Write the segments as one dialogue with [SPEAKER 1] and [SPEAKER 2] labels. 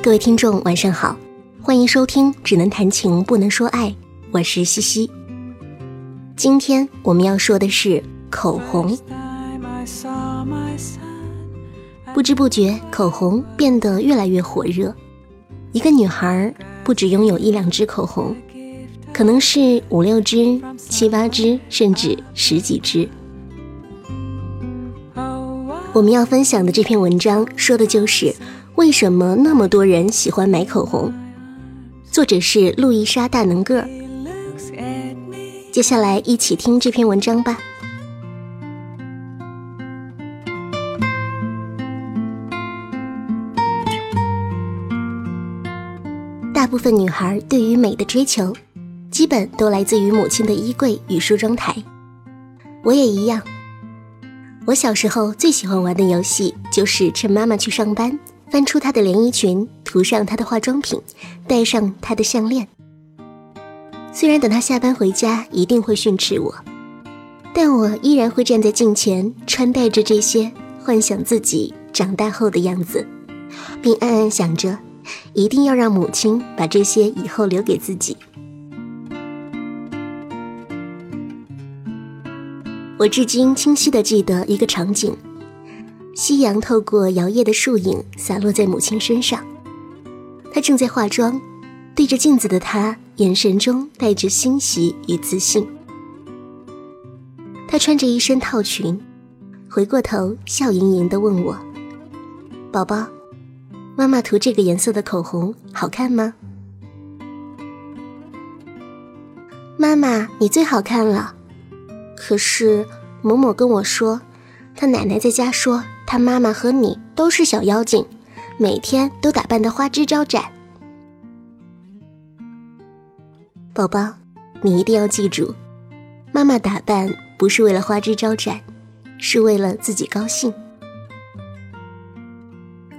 [SPEAKER 1] 各位听众，晚上好，欢迎收听《只能谈情不能说爱》，我是西西。今天我们要说的是口红。不知不觉，口红变得越来越火热。一个女孩不止拥有一两支口红，可能是五六支、七八支，甚至十几支。我们要分享的这篇文章说的就是为什么那么多人喜欢买口红。作者是路易莎·大能个儿。接下来一起听这篇文章吧。大部分女孩对于美的追求，基本都来自于母亲的衣柜与梳妆台。我也一样。我小时候最喜欢玩的游戏，就是趁妈妈去上班，翻出她的连衣裙，涂上她的化妆品，戴上她的项链。虽然等她下班回家一定会训斥我，但我依然会站在镜前，穿戴着这些，幻想自己长大后的样子，并暗暗想着，一定要让母亲把这些以后留给自己。我至今清晰的记得一个场景：夕阳透过摇曳的树影洒落在母亲身上，她正在化妆，对着镜子的她，眼神中带着欣喜与自信。她穿着一身套裙，回过头笑盈盈地问我：“宝宝，妈妈涂这个颜色的口红好看吗？”妈妈，你最好看了。可是，某某跟我说，他奶奶在家说，他妈妈和你都是小妖精，每天都打扮的花枝招展。宝宝，你一定要记住，妈妈打扮不是为了花枝招展，是为了自己高兴。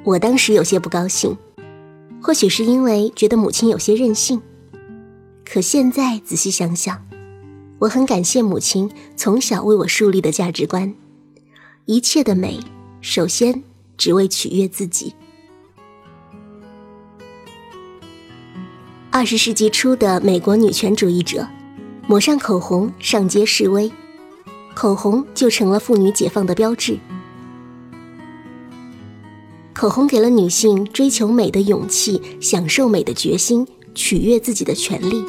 [SPEAKER 1] 我当时有些不高兴，或许是因为觉得母亲有些任性，可现在仔细想想。我很感谢母亲从小为我树立的价值观，一切的美，首先只为取悦自己。二十世纪初的美国女权主义者，抹上口红上街示威，口红就成了妇女解放的标志。口红给了女性追求美的勇气，享受美的决心，取悦自己的权利。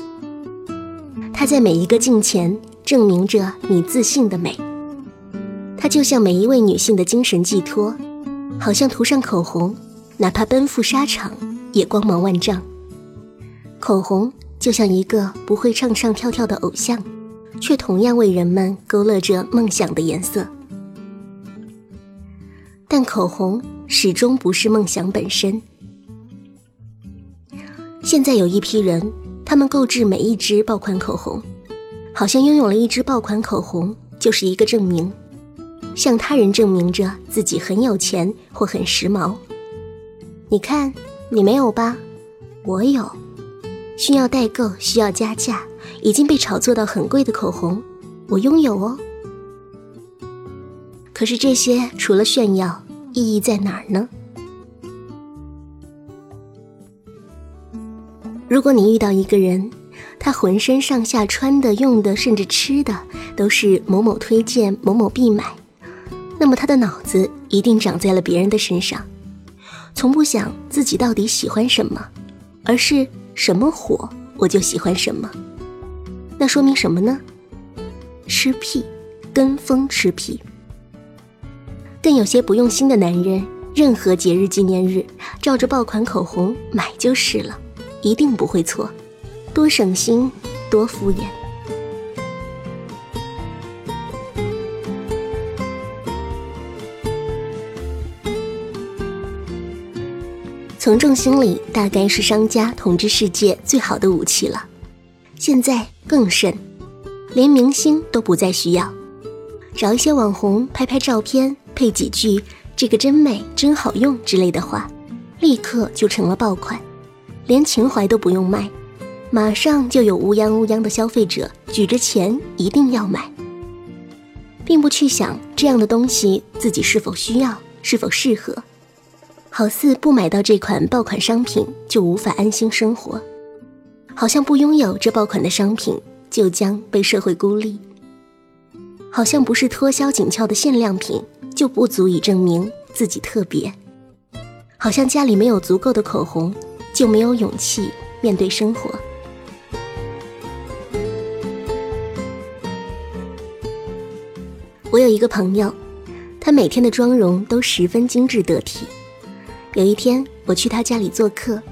[SPEAKER 1] 它在每一个镜前证明着你自信的美，它就像每一位女性的精神寄托，好像涂上口红，哪怕奔赴沙场也光芒万丈。口红就像一个不会唱唱跳跳的偶像，却同样为人们勾勒着梦想的颜色。但口红始终不是梦想本身。现在有一批人。他们购置每一支爆款口红，好像拥有了一支爆款口红就是一个证明，向他人证明着自己很有钱或很时髦。你看，你没有吧？我有。需要代购，需要加价，已经被炒作到很贵的口红，我拥有哦。可是这些除了炫耀，意义在哪儿呢？如果你遇到一个人，他浑身上下穿的、用的，甚至吃的，都是某某推荐、某某必买，那么他的脑子一定长在了别人的身上，从不想自己到底喜欢什么，而是什么火我就喜欢什么。那说明什么呢？吃屁，跟风吃屁。更有些不用心的男人，任何节日纪念日，照着爆款口红买就是了。一定不会错，多省心，多敷衍。从众心理大概是商家统治世界最好的武器了，现在更甚，连明星都不再需要，找一些网红拍拍照片，配几句“这个真美，真好用”之类的话，立刻就成了爆款。连情怀都不用卖，马上就有乌泱乌泱的消费者举着钱一定要买，并不去想这样的东西自己是否需要，是否适合。好似不买到这款爆款商品就无法安心生活，好像不拥有这爆款的商品就将被社会孤立，好像不是脱销紧俏的限量品就不足以证明自己特别，好像家里没有足够的口红就没有勇气面对生活。我有一个朋友，他每天的妆容都十分精致得体。有一天，我去他家里做客，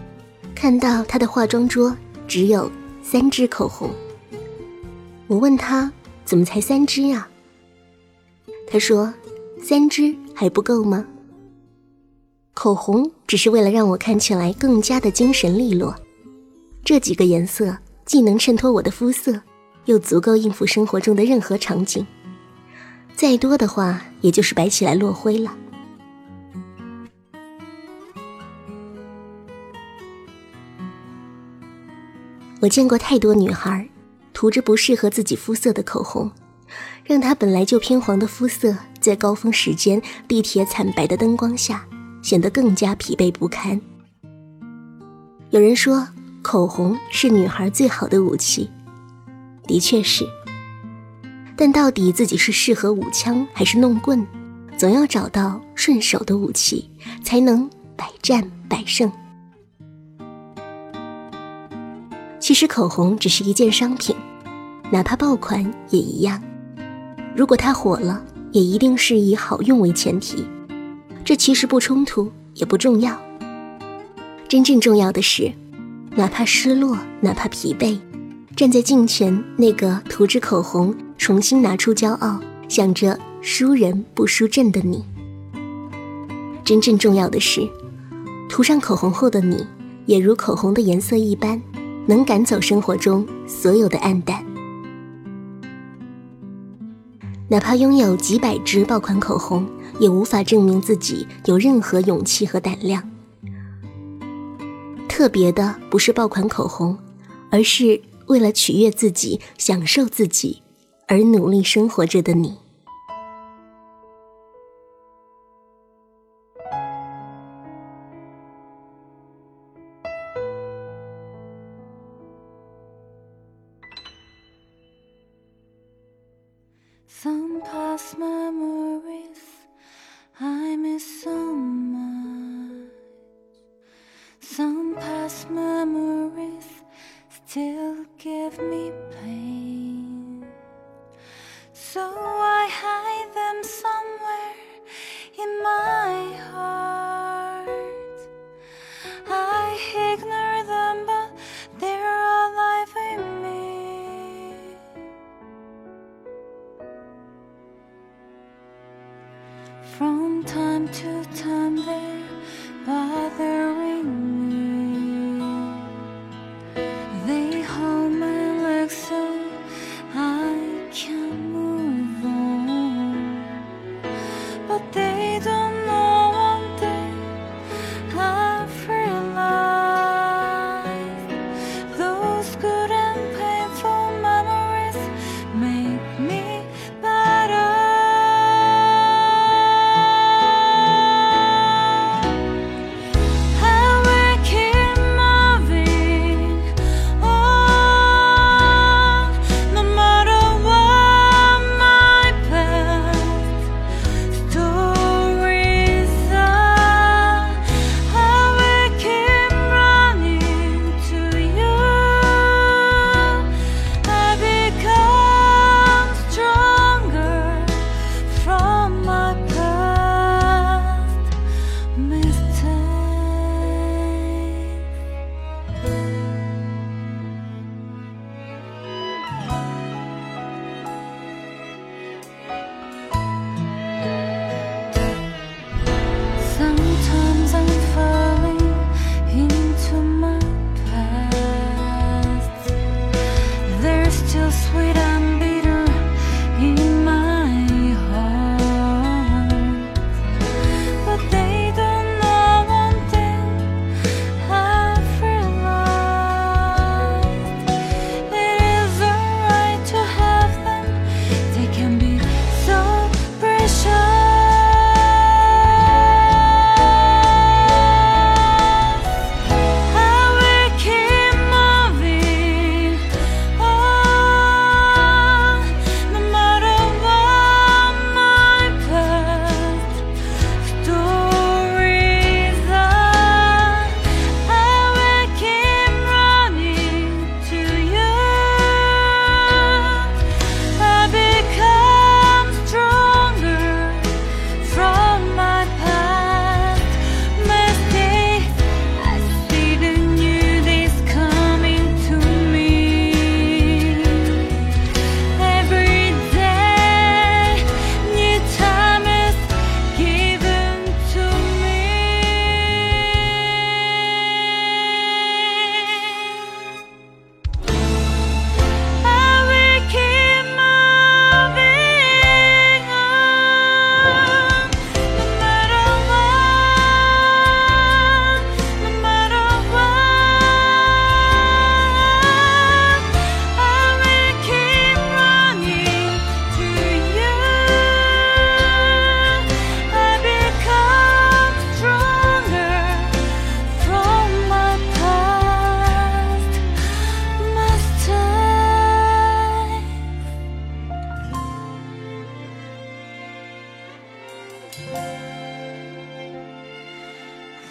[SPEAKER 1] 看到他的化妆桌只有三支口红。我问他怎么才三支啊？他说：“三支还不够吗？口红只是为了让我看起来更加的精神利落。这几个颜色既能衬托我的肤色，又足够应付生活中的任何场景。再多的话，也就是摆起来落灰了。”我见过太多女孩，涂着不适合自己肤色的口红，让她本来就偏黄的肤色，在高峰时间地铁惨白的灯光下，显得更加疲惫不堪。有人说，口红是女孩最好的武器，的确是。但到底自己是适合舞枪还是弄棍，总要找到顺手的武器，才能百战百胜。其实口红只是一件商品，哪怕爆款也一样。如果它火了，也一定是以好用为前提。这其实不冲突，也不重要。真正重要的是，哪怕失落，哪怕疲惫，站在镜前那个涂着口红，重新拿出骄傲，想着输人不输阵的你。真正重要的是，涂上口红后的你，也如口红的颜色一般。能赶走生活中所有的暗淡，哪怕拥有几百支爆款口红，也无法证明自己有任何勇气和胆量。特别的不是爆款口红，而是为了取悦自己、享受自己而努力生活着的你。From time to time they're bothering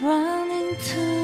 [SPEAKER 1] Running to